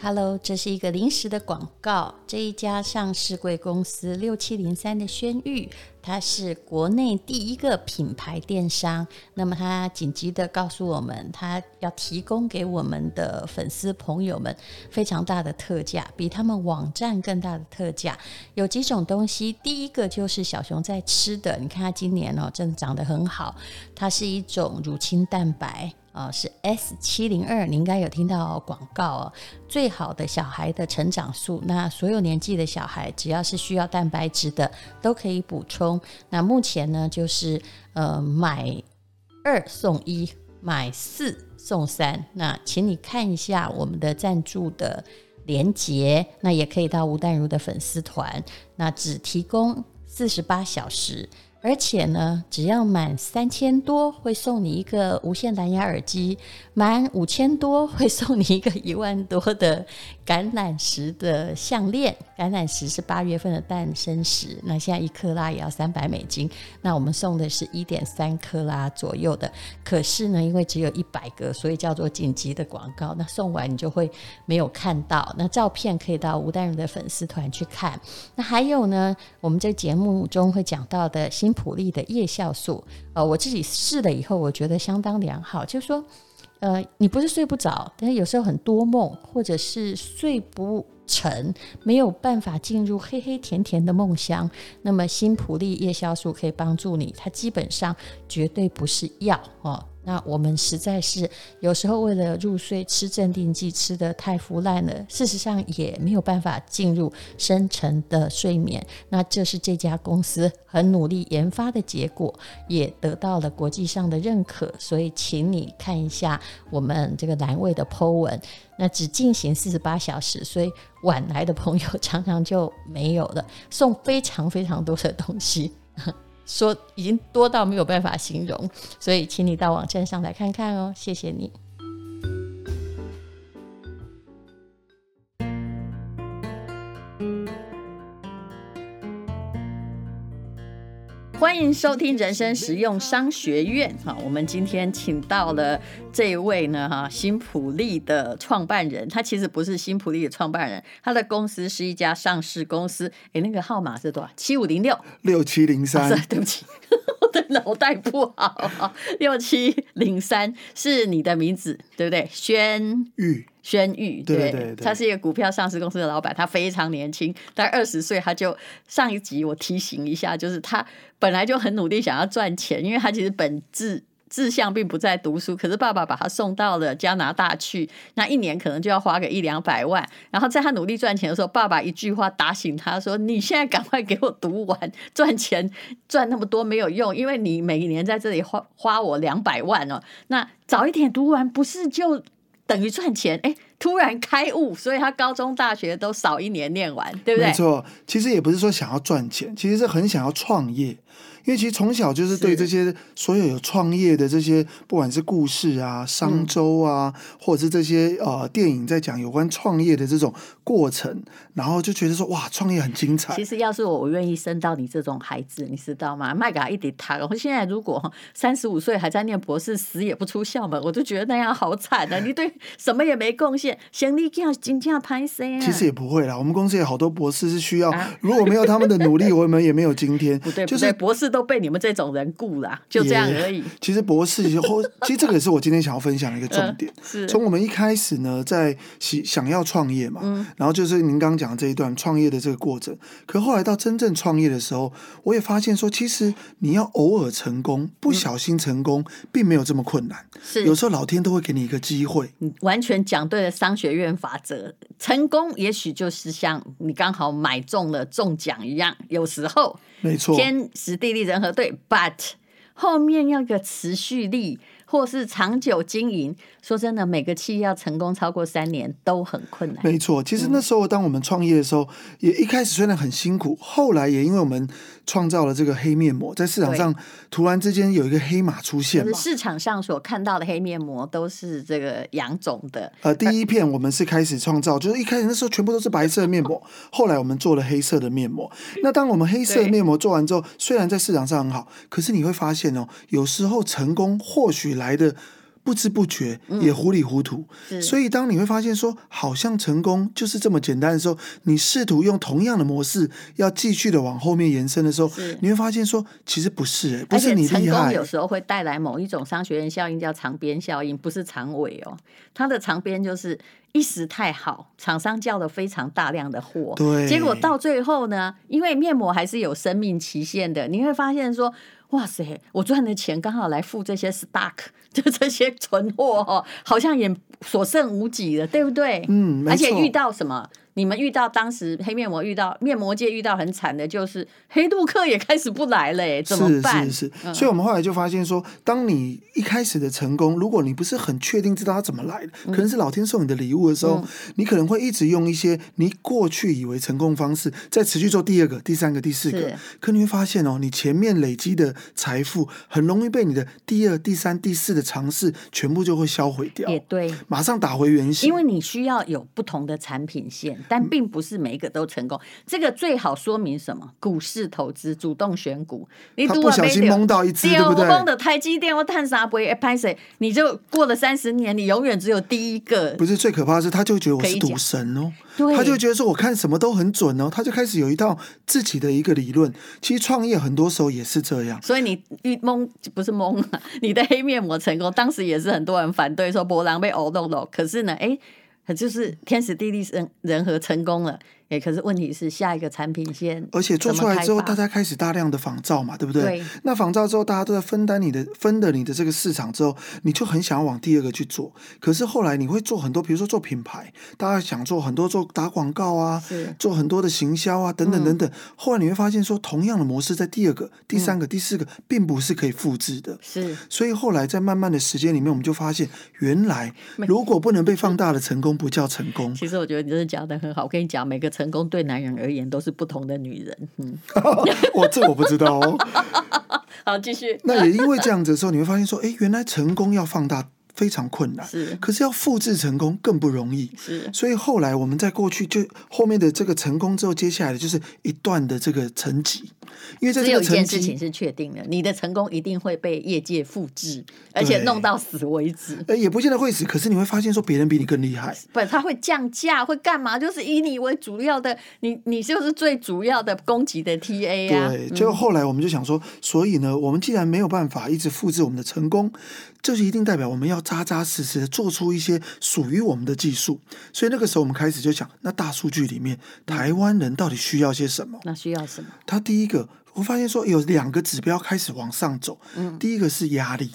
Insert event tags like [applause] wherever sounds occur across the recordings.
Hello，这是一个临时的广告。这一家上市贵公司六七零三的轩誉，它是国内第一个品牌电商。那么，它紧急的告诉我们，它要提供给我们的粉丝朋友们非常大的特价，比他们网站更大的特价。有几种东西，第一个就是小熊在吃的，你看它今年哦，真的长得很好。它是一种乳清蛋白。啊、是 S 七零二，你应该有听到广告哦。最好的小孩的成长素，那所有年纪的小孩，只要是需要蛋白质的，都可以补充。那目前呢，就是呃买二送一，买四送三。那请你看一下我们的赞助的连接，那也可以到吴淡如的粉丝团，那只提供四十八小时。而且呢，只要满三千多会送你一个无线蓝牙耳机，满五千多会送你一个一万多的橄榄石的项链。橄榄石是八月份的诞生石，那现在一克拉也要三百美金。那我们送的是一点三克拉左右的，可是呢，因为只有一百个，所以叫做紧急的广告。那送完你就会没有看到。那照片可以到吴丹如的粉丝团去看。那还有呢，我们这节目中会讲到的新。普利的叶酵素，呃，我自己试了以后，我觉得相当良好。就是说，呃，你不是睡不着，但是有时候很多梦，或者是睡不成，没有办法进入黑黑甜甜的梦乡，那么新普利夜宵素可以帮助你。它基本上绝对不是药哦。那我们实在是有时候为了入睡吃镇定剂吃得太腐烂了，事实上也没有办法进入深层的睡眠。那这是这家公司很努力研发的结果，也得到了国际上的认可。所以，请你看一下我们这个栏位的 Po 文，那只进行四十八小时，所以晚来的朋友 [laughs] 常常就没有了，送非常非常多的东西。说已经多到没有办法形容，所以请你到网站上来看看哦，谢谢你。欢迎收听人生实用商学院。哈，我们今天请到了这一位呢，哈，新普利的创办人。他其实不是新普利的创办人，他的公司是一家上市公司。诶，那个号码是多少？七五零六六七零三。[laughs] 对不起，[laughs] 我的脑袋不好。六七零三是你的名字，对不对？轩誉。轩玉，对，对，对，对，他是一个股票上市公司的老板，他非常年轻，大概二十岁，他就上一集我提醒一下，就是他本来就很努力想要赚钱，因为他其实本质志向并不在读书，可是爸爸把他送到了加拿大去，那一年可能就要花个一两百万，然后在他努力赚钱的时候，爸爸一句话打醒他说：“你现在赶快给我读完，赚钱赚那么多没有用，因为你每年在这里花花我两百万哦，那早一点读完不是就？”等于赚钱，哎，突然开悟，所以他高中、大学都少一年念完，对不对？没错，其实也不是说想要赚钱，其实是很想要创业。因为其实从小就是对这些所有有创业的这些，不管是故事啊、商周啊，嗯、或者是这些呃电影在讲有关创业的这种过程，然后就觉得说哇，创业很精彩。其实要是我，我愿意生到你这种孩子，你知道吗？麦给他一点糖。我现在如果 [laughs] 三十五岁还在念博士，死也不出校门，我就觉得那样好惨啊！你对什么也没贡献，行李这样金价拍谁啊？其实也不会啦，我们公司有好多博士是需要，啊、如果没有他们的努力，我们也没有今天。[laughs] 不对，就是博士。都被你们这种人雇了，就这样而已。其实博士其实，[laughs] 其实这个也是我今天想要分享的一个重点。是从我们一开始呢，在想想要创业嘛，嗯，然后就是您刚刚讲的这一段创业的这个过程。可后来到真正创业的时候，我也发现说，其实你要偶尔成功，不小心成功，并没有这么困难。是有时候老天都会给你一个机会。你完全讲对了商学院法则，成功也许就是像你刚好买中了中奖一样，有时候。没错，天时地利人和对，but 后面要个持续力。或是长久经营，说真的，每个企业要成功超过三年都很困难。没错，其实那时候当我们创业的时候，嗯、也一开始虽然很辛苦，后来也因为我们创造了这个黑面膜，在市场上突然之间有一个黑马出现。市场上所看到的黑面膜都是这个杨总的。呃，第一片我们是开始创造，就是一开始那时候全部都是白色面膜，[laughs] 后来我们做了黑色的面膜。[laughs] 那当我们黑色的面膜做完之后，虽然在市场上很好，可是你会发现哦，有时候成功或许来的不知不觉也糊里糊涂。嗯、所以当你会发现说，好像成功就是这么简单的时候，你试图用同样的模式要继续的往后面延伸的时候，你会发现说，其实不是、欸，不是你厉害。成功有时候会带来某一种商学院效应，叫长边效应，不是长尾哦。它的长边就是一时太好，厂商叫了非常大量的货，对，结果到最后呢，因为面膜还是有生命期限的，你会发现说。哇塞！我赚的钱刚好来付这些 stock，[laughs] 就这些存货哦，好像也所剩无几了，对不对？嗯，而且遇到什么？你们遇到当时黑面膜遇到面膜界遇到很惨的，就是黑杜克也开始不来了，哎，怎么办？是是是，嗯、所以我们后来就发现说，当你一开始的成功，如果你不是很确定知道它怎么来的，嗯、可能是老天送你的礼物的时候，嗯、你可能会一直用一些你过去以为成功方式，再持续做第二个、第三个、第四个，是可你会发现哦，你前面累积的财富很容易被你的第二、第三、第四的尝试全部就会销毁掉。也对，马上打回原形，因为你需要有不同的产品线。但并不是每一个都成功，这个最好说明什么？股市投资，主动选股，你不小心蒙到一只，对不对？蒙的台积电或碳沙不会拍谁？你就过了三十年，你永远只有第一个。不是最可怕的是，他就觉得我是赌神哦，他就觉得说我看什么都很准哦，他就开始有一套自己的一个理论。其实创业很多时候也是这样，所以你遇蒙不是蒙，你的黑面膜成功，当时也是很多人反对说波浪被偶弄了，可是呢，哎。就是天时地利人人和成功了。哎，可是问题是下一个产品线，而且做出来之后，大家开始大量的仿造嘛，对不对？对。那仿造之后，大家都在分担你的分的你的这个市场之后，你就很想要往第二个去做。可是后来你会做很多，比如说做品牌，大家想做很多做打广告啊，是做很多的行销啊，等等等等。嗯、后来你会发现说，同样的模式在第二个、第三个、第四个，并不是可以复制的。是。所以后来在慢慢的时间里面，我们就发现，原来如果不能被放大的成功，不叫成功。[laughs] 其实我觉得你真的讲的很好。我跟你讲，每个成功对男人而言都是不同的女人，嗯，[laughs] 我这我不知道哦。[laughs] 好，继续。那也因为这样子的时候，你会发现说，哎，原来成功要放大非常困难，是，可是要复制成功更不容易，是。所以后来我们在过去就后面的这个成功之后，接下来的就是一段的这个沉寂。因为这只有一件事情是确定的，你的成功一定会被业界复制，而且弄到死为止。呃，也不见得会死，可是你会发现说别人比你更厉害。不，他会降价，会干嘛？就是以你为主要的，你你就是最主要的攻击的 TA 啊。对，就后来我们就想说，所以呢，我们既然没有办法一直复制我们的成功，这是一定代表我们要扎扎实实的做出一些属于我们的技术。所以那个时候我们开始就想，那大数据里面，台湾人到底需要些什么？那需要什么？他第一个。我发现说有两个指标开始往上走，嗯，第一个是压力，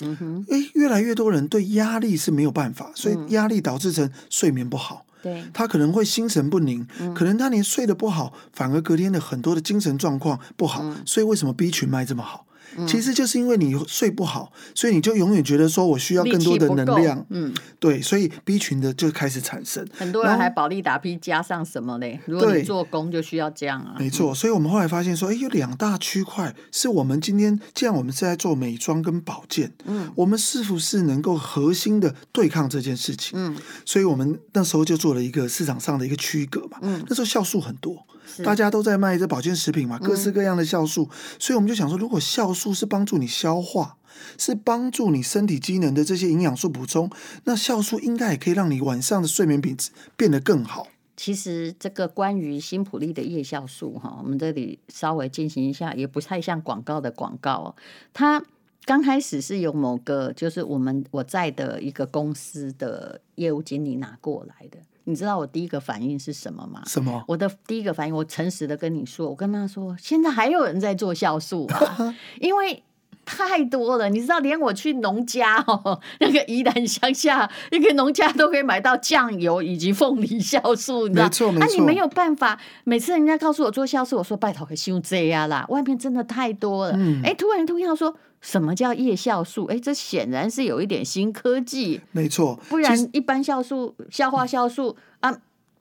嗯哼，诶，越来越多人对压力是没有办法，所以压力导致成睡眠不好，对，他可能会心神不宁，可能他连睡得不好，反而隔天的很多的精神状况不好，所以为什么 B 群卖这么好？其实就是因为你睡不好，所以你就永远觉得说我需要更多的能量，嗯，对，所以 B 群的就开始产生。很多人还保利达 P 加上什么嘞？如果你做工就需要这样啊。没错，所以我们后来发现说，哎，有两大区块是我们今天既然我们是在做美妆跟保健，嗯，我们是不是能够核心的对抗这件事情？嗯，所以我们那时候就做了一个市场上的一个区隔嘛。嗯，那时候酵素很多。大家都在卖这保健食品嘛，各式各样的酵素，嗯、所以我们就想说，如果酵素是帮助你消化，是帮助你身体机能的这些营养素补充，那酵素应该也可以让你晚上的睡眠品质变得更好。其实这个关于新普利的叶酵素哈，我们这里稍微进行一下，也不太像广告的广告哦。它刚开始是由某个就是我们我在的一个公司的业务经理拿过来的。你知道我第一个反应是什么吗？什么？我的第一个反应，我诚实的跟你说，我跟他说，现在还有人在做酵素啊，[laughs] 因为太多了。你知道，连我去农家哦，[laughs] 那个宜兰乡下那个农家都可以买到酱油以及凤梨酵素，你知道？没错，没错。啊，你没有办法，每次人家告诉我做酵素，我说拜托，可修这样啦，外面真的太多了。嗯。哎，突然突然说。什么叫叶酵素？哎，这显然是有一点新科技。没错，不然一般酵素、消化酵素啊，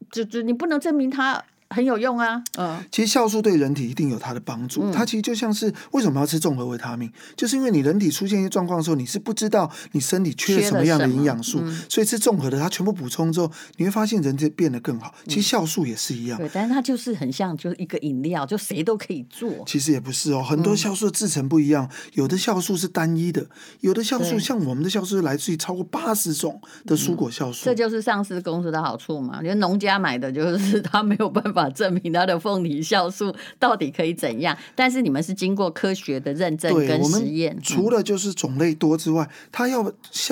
就就你不能证明它很有用啊。嗯，其实酵素对人体一定有它的帮助。嗯、它其实就像是为什么要吃综合维他命，就是因为你人体出现一些状况的时候，你是不知道你身体缺了什么样的营养素，嗯、所以吃综合的，它全部补充之后，你会发现人体变得更好。其实酵素也是一样，对，但是它就是很像就是一个饮料，就谁都可以做。其实也不是哦，很多酵素的制成不一样，有的酵素是单一的，有的酵素像我们的酵素来自于超过八十种的蔬果酵素。这就是上市公司的好处嘛，因为农家买的就是 [laughs] 他没有办法证明它的凤梨酵素到底可以怎样，但是你们是经过科学的认证跟实验，除了就是种类多之外，它要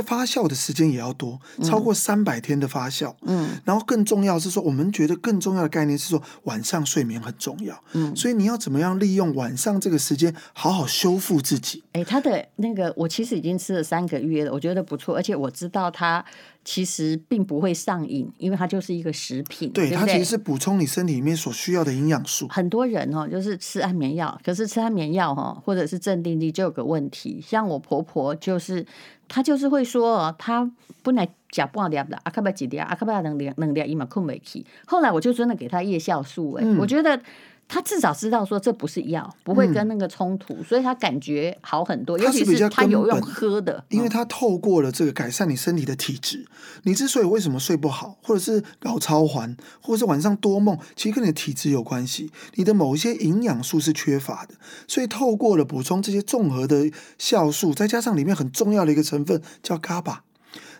发酵的时间也要多，超过三百天的发酵。嗯，然后更重要是说，我们觉得更重要的概念是说，晚上睡眠很重要。嗯，所以你要怎么样利用晚上这个时间好好修复自己？哎，他的那个我其实已经吃了三个月了，我觉得不错，而且我知道它。其实并不会上瘾，因为它就是一个食品。对，对对，它其实是补充你身体里面所需要的营养素。很多人哦，就是吃安眠药，可是吃安眠药哈，或者是镇定剂就有个问题。像我婆婆就是，她就是会说哦，她本来吃半粒的，阿卡巴几粒，阿卡巴两粒，两粒伊嘛困不起。后来我就真的给他夜酵素，哎、嗯，我觉得。他至少知道说这不是药，不会跟那个冲突，嗯、所以他感觉好很多。尤其是他有用喝的，因为他透过了这个改善你身体的体质。你之所以为什么睡不好，或者是搞超环，或者是晚上多梦，其实跟你的体质有关系。你的某一些营养素是缺乏的，所以透过了补充这些综合的酵素，再加上里面很重要的一个成分叫 GABA。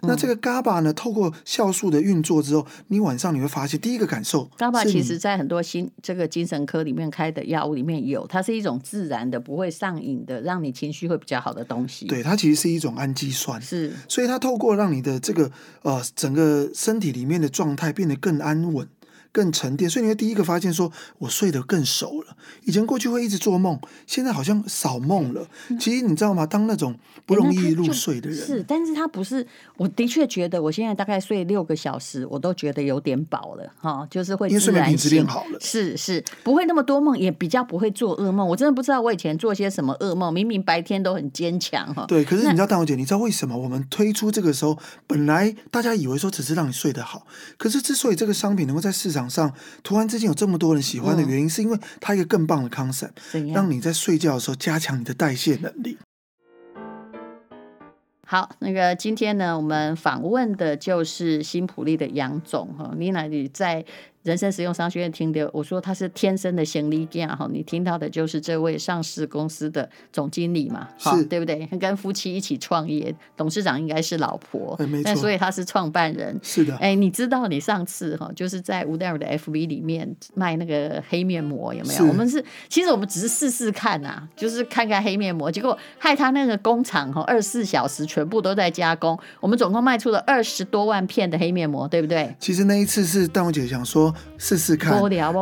那这个 GABA 呢？透过酵素的运作之后，你晚上你会发现第一个感受，GABA 其实在很多心这个精神科里面开的药物里面有，它是一种自然的、不会上瘾的，让你情绪会比较好的东西。对，它其实是一种氨基酸，是，所以它透过让你的这个呃整个身体里面的状态变得更安稳。更沉淀，所以你会第一个发现说，我睡得更熟了。以前过去会一直做梦，现在好像少梦了。其实你知道吗？当那种不容易入睡的人，是，但是他不是。我的确觉得，我现在大概睡六个小时，我都觉得有点饱了哈，就是会因为睡眠品质变好了，是是，不会那么多梦，也比较不会做噩梦。我真的不知道我以前做些什么噩梦，明明白天都很坚强哈。对，可是你知道，大那姐，你知道为什么我们推出这个时候，本来大家以为说只是让你睡得好，可是之所以这个商品能够在市场上突然。之间有这么多人喜欢的原因，是因为它一个更棒的 concept，让你在睡觉的时候加强你的代谢能力。好，那个今天呢，我们访问的就是新普利的杨总哈，你那里在。人生实用商学院听的，我说他是天生的行李架哈，你听到的就是这位上市公司的总经理嘛，哈，对不对？跟夫妻一起创业，董事长应该是老婆，欸、没错，所以他是创办人。是的，哎，你知道你上次哈，就是在吴代尔的 FB 里面卖那个黑面膜有没有？我们是其实我们只是试试看呐、啊，就是看看黑面膜，结果害他那个工厂哈，二十四小时全部都在加工，我们总共卖出了二十多万片的黑面膜，对不对？其实那一次是淡如姐想说。试试看，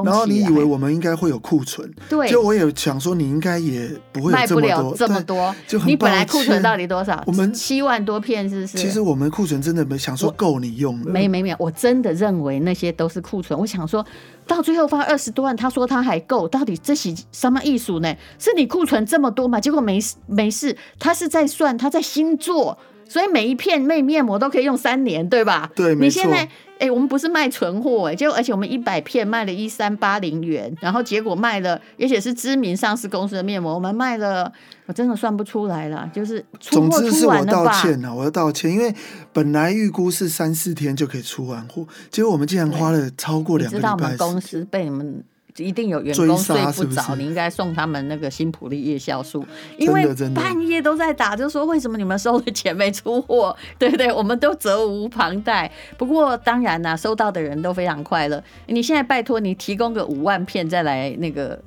然后你以为我们应该会有库存，对，就我也想说你应该也不会有这么多，卖不了这么多，就你本来库存到底多少？我们七万多片，是不是？其实我们库存真的没想说够你用了，没没没，我真的认为那些都是库存。我想说到最后发二十多万，他说他还够，到底这是什么艺术呢？是你库存这么多嘛？结果没没事，他是在算，他在新做，所以每一片面面膜都可以用三年，对吧？对，没错。哎、欸，我们不是卖存货哎，结果而且我们一百片卖了一三八零元，然后结果卖了，而且是知名上市公司的面膜，我们卖了，我真的算不出来了，就是出货出完了吧？总之是我道歉了，我要道歉，因为本来预估是三四天就可以出完货，结果我们竟然花了超过两个礼拜。你知道我们公司被你们。一定有员工睡不着，你应该送他们那个新普利夜宵素，因为半夜都在打，就说为什么你们收的钱没出货？对不对？我们都责无旁贷。不过当然啦，收到的人都非常快乐。你现在拜托你提供个五万片再来那个。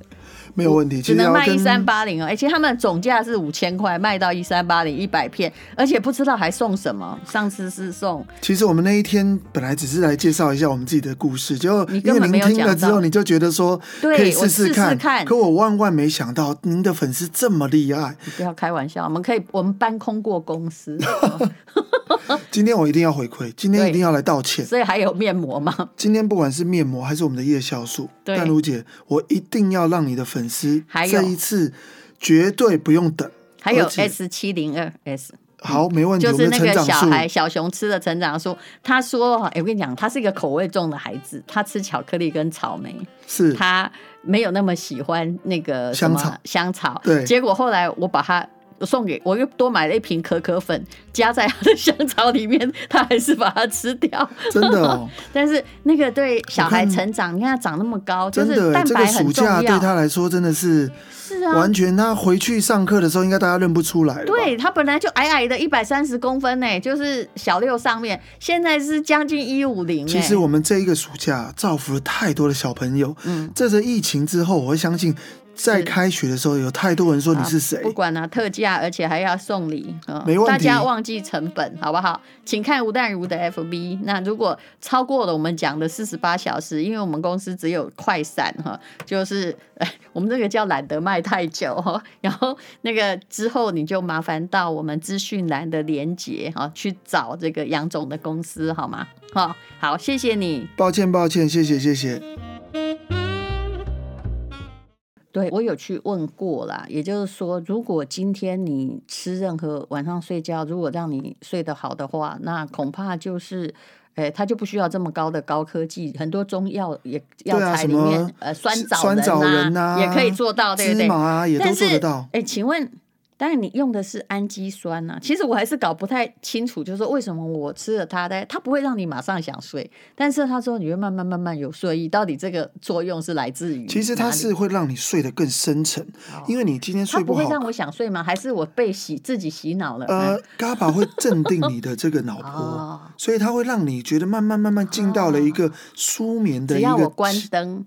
没有问题，只能卖一三八零哦，而且他们总价是五千块，卖到一三八零一百片，而且不知道还送什么。上次是送，其实我们那一天本来只是来介绍一下我们自己的故事，就因为您听了之后，你就觉得说可以试试看，看。可我万万没想到，您的粉丝这么厉害。你不要开玩笑，我们可以，我们搬空过公司。[laughs] 今天我一定要回馈，今天一定要来道歉。所以还有面膜吗？今天不管是面膜还是我们的夜酵素，淡如姐，我一定要让你的粉丝这一次绝对不用等。还有 S 七零二 S。好，没问题。就是那个小孩小熊吃的成长树，他说：“哎，我跟你讲，他是一个口味重的孩子，他吃巧克力跟草莓，是他没有那么喜欢那个香草香草。对，结果后来我把他。”送给我又多买了一瓶可可粉，加在他的香草里面，他还是把它吃掉。真的哦。[laughs] 但是那个对小孩成长，你看他长那么高，真的就是蛋白很重要。这个暑假对他来说真的是是啊，完全他回去上课的时候，应该大家认不出来。对，他本来就矮矮的，一百三十公分呢，就是小六上面，现在是将近一五零。其实我们这一个暑假造福了太多的小朋友。嗯，这次疫情之后，我会相信。在开学的时候，有太多人说你是谁？不管了、啊，特价，而且还要送礼，没问题。大家忘记成本，好不好？请看吴淡如的 FB。那如果超过了我们讲的四十八小时，因为我们公司只有快闪哈，就是哎，我们这个叫懒得卖太久哈。[laughs] 然后那个之后你就麻烦到我们资讯栏的连接哈，去找这个杨总的公司好吗？好，好，谢谢你。抱歉，抱歉，谢谢，谢谢。对，我有去问过啦，也就是说，如果今天你吃任何晚上睡觉，如果让你睡得好的话，那恐怕就是，哎，它就不需要这么高的高科技，很多中药也药材里面，呃，酸枣仁啊，也可以做到，对不对？芝麻啊，也都做得到。哎，请问。当然，你用的是氨基酸呐、啊。其实我还是搞不太清楚，就是说为什么我吃了它，它不会让你马上想睡，但是他说你会慢慢慢慢有睡意。到底这个作用是来自于？其实它是会让你睡得更深沉，哦、因为你今天睡不好，它不会让我想睡吗？还是我被洗自己洗脑了？呃，GABA 会镇定你的这个脑波，[laughs] 哦、所以它会让你觉得慢慢慢慢进到了一个舒眠的一个。只要我关灯，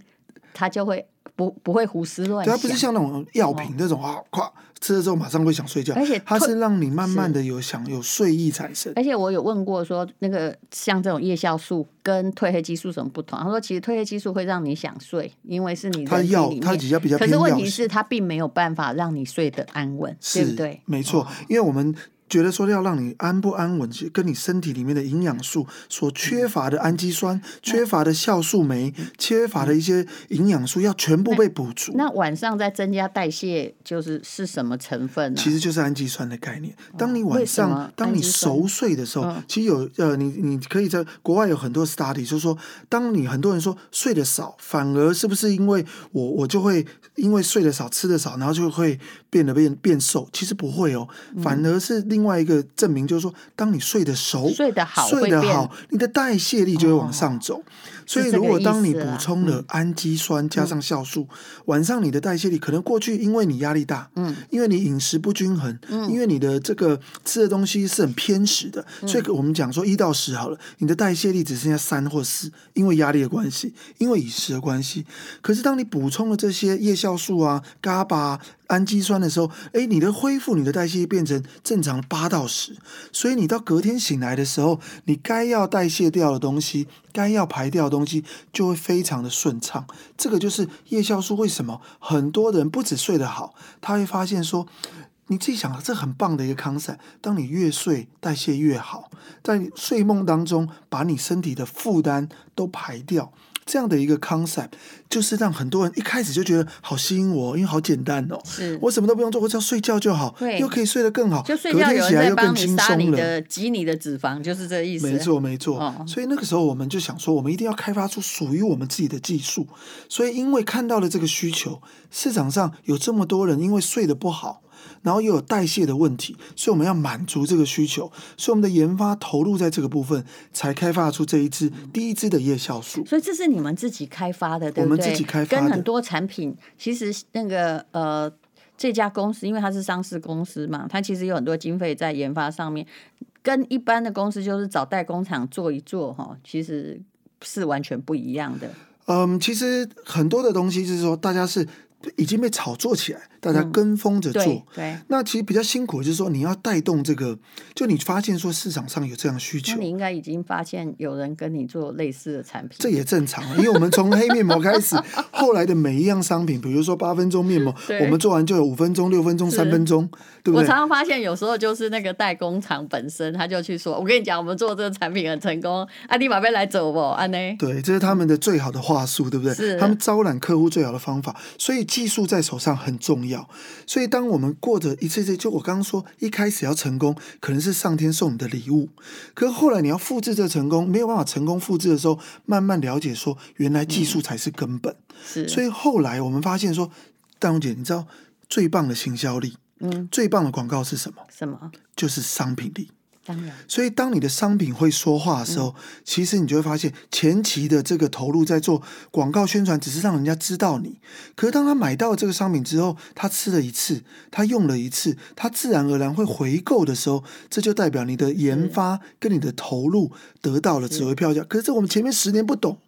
它就会不不会胡思乱想。对，它不是像那种药品那种啊，咵。吃了之后马上会想睡觉，而且它是让你慢慢的有想有睡意产生。而且我有问过说，那个像这种夜酵素跟褪黑激素什么不同？他说其实褪黑激素会让你想睡，因为是你的药，它比较比较。可是问题是它并没有办法让你睡得安稳，对不对？没错，因为我们。觉得说要让你安不安稳，跟你身体里面的营养素所缺乏的氨基酸、嗯、缺乏的酵素酶、嗯、缺乏的一些营养素，要全部被补足。那晚上再增加代谢，就是是什么成分呢？其实就是氨基酸的概念。当你晚上，当你熟睡的时候，其实有呃，你你可以在国外有很多 study，就是说，当你很多人说睡得少，反而是不是因为我我就会因为睡得少、吃得少，然后就会变得变变瘦？其实不会哦，反而是另外一个证明就是说，当你睡得熟、睡得好、睡得好，你的代谢力就会往上走。哦、所以，如果当你补充了氨基酸加上酵素，嗯、晚上你的代谢力可能过去因为你压力大，嗯，因为你饮食不均衡，嗯，因为你的这个吃的东西是很偏食的，嗯、所以我们讲说一到十好了，你的代谢力只剩下三或四，因为压力的关系，因为饮食的关系。可是当你补充了这些叶酵素啊、GABA。氨基酸的时候，哎，你的恢复，你的代谢变成正常八到十，所以你到隔天醒来的时候，你该要代谢掉的东西，该要排掉的东西，就会非常的顺畅。这个就是叶酵素为什么很多人不止睡得好，他会发现说，你自己想，这很棒的一个 concept。当你越睡，代谢越好，在睡梦当中把你身体的负担都排掉。这样的一个 concept 就是让很多人一开始就觉得好吸引我，因为好简单哦，是我什么都不用做，我只要睡觉就好，对又可以睡得更好，就睡觉有人在帮你杀你的、挤你的脂肪，就是这个意思。没错，没错。哦、所以那个时候我们就想说，我们一定要开发出属于我们自己的技术。所以因为看到了这个需求，市场上有这么多人因为睡得不好。然后又有代谢的问题，所以我们要满足这个需求，所以我们的研发投入在这个部分，才开发出这一支第一支的叶酵素。所以这是你们自己开发的，对不对？我们自己开发的，跟很多产品，其实那个呃，这家公司因为它是上市公司嘛，它其实有很多经费在研发上面，跟一般的公司就是找代工厂做一做哈，其实是完全不一样的。嗯，其实很多的东西就是说，大家是。已经被炒作起来，大家跟风着做。嗯、对，那其实比较辛苦，就是说你要带动这个，就你发现说市场上有这样需求，那你应该已经发现有人跟你做类似的产品。这也正常，因为我们从黑面膜开始，[laughs] 后来的每一样商品，比如说八分钟面膜，[laughs] 我们做完就有五分钟、六分钟、三分钟，对不对？我常常发现有时候就是那个代工厂本身，他就去说：“我跟你讲，我们做这个产品很成功，阿迪马贝来走不？”安呢？对，这是他们的最好的话术，对不对？是他们招揽客户最好的方法，所以。技术在手上很重要。所以当我们过着一次次，就我刚刚说，一开始要成功，可能是上天送你的礼物。可是后来你要复制这成功，没有办法成功复制的时候，慢慢了解说，原来技术才是根本。嗯、是。所以后来我们发现说，大荣姐，你知道最棒的行销力，嗯，最棒的广告是什么？什么？就是商品力。当然，所以当你的商品会说话的时候，嗯、其实你就会发现，前期的这个投入在做广告宣传，只是让人家知道你。可是当他买到这个商品之后，他吃了一次，他用了一次，他自然而然会回购的时候，这就代表你的研发跟你的投入得到了值回票价。可是这我们前面十年不懂。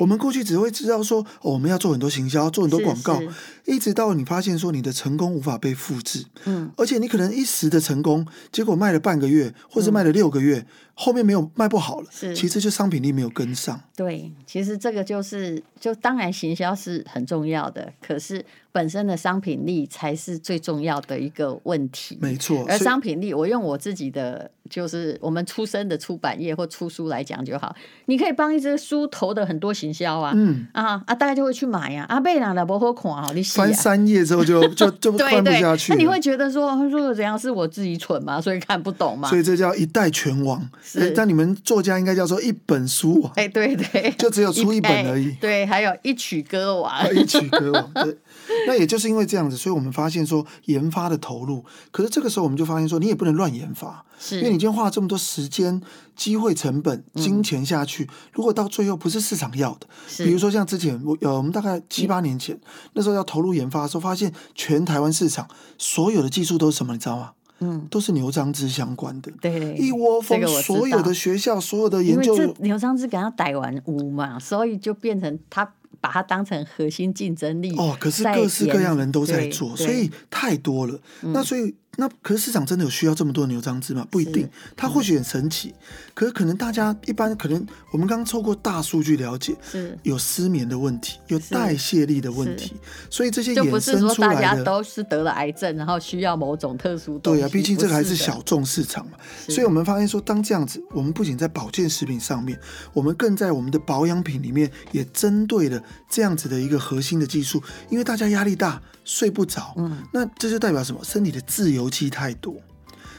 我们过去只会知道说，哦，我们要做很多行销，做很多广告，一直到你发现说你的成功无法被复制，嗯，而且你可能一时的成功，结果卖了半个月，或者卖了六个月，嗯，后面没有卖不好了，是，其实就商品力没有跟上。对，其实这个就是，就当然行销是很重要的，可是。本身的商品力才是最重要的一个问题，没错。而商品力，我用我自己的，就是我们出身的出版业或出书来讲就好。你可以帮一只书投的很多行销啊，嗯啊啊，大家就会去买呀。啊，贝朗的不好看啊，你翻三页之后就 [laughs] 就就翻不下去。那你会觉得说，说的怎样是我自己蠢吗？所以看不懂吗？所以这叫一代全网。是，但你们作家应该叫做一本书王。哎，对对，就只有出一本而已。对，还有一曲歌王，一曲歌王。对。[laughs] 那也就是因为这样子，所以我们发现说研发的投入，可是这个时候我们就发现说，你也不能乱研发，因为你今天花了这么多时间、机会成本、金钱下去，如果到最后不是市场要的，比如说像之前我呃，我们大概七八年前那时候要投入研发的时候，发现全台湾市场所有的技术都是什么，你知道吗？嗯，都是牛樟芝相关的，对，一窝蜂，所有的学校、所有的研究，牛樟芝给他逮完屋嘛，所以就变成他。把它当成核心竞争力哦，可是各式各样人都在做，所以太多了。嗯、那所以。那可是市场真的有需要这么多牛樟芝吗？不一定，它或许很神奇，嗯、可是可能大家一般可能我们刚刚透过大数据了解，是有失眠的问题，有代谢力的问题，所以这些衍生出来的大家都是得了癌症，然后需要某种特殊。对啊，毕竟这个还是小众市场嘛，所以我们发现说，当这样子，我们不仅在保健食品上面，我们更在我们的保养品里面也针对了这样子的一个核心的技术，因为大家压力大。睡不着，嗯，那这就代表什么？身体的自由基太多，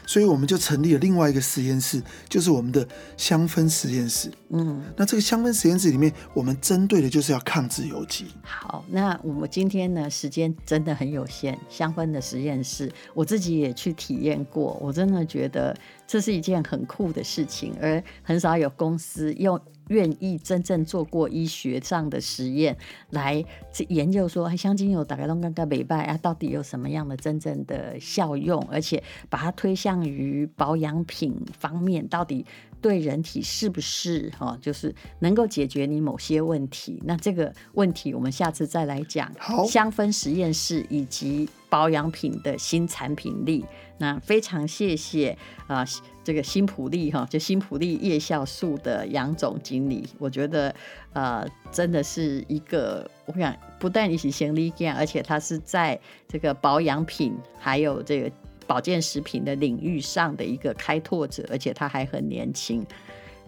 所以我们就成立了另外一个实验室，就是我们的香氛实验室。嗯，那这个香氛实验室里面，我们针对的就是要抗自由基。好，那我们今天呢，时间真的很有限，香氛的实验室，我自己也去体验过，我真的觉得这是一件很酷的事情，而很少有公司用。愿意真正做过医学上的实验来研究说，香精油大概都刚刚美白啊，到底有什么样的真正的效用？而且把它推向于保养品方面，到底对人体是不是哈，就是能够解决你某些问题？那这个问题我们下次再来讲。好，香氛实验室以及保养品的新产品力。那非常谢谢啊。呃这个新普利哈，就新普利夜酵素的杨总经理，我觉得呃，真的是一个，我想不但你是行李件，而且他是在这个保养品还有这个保健食品的领域上的一个开拓者，而且他还很年轻。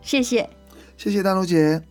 谢谢，谢谢大陆姐。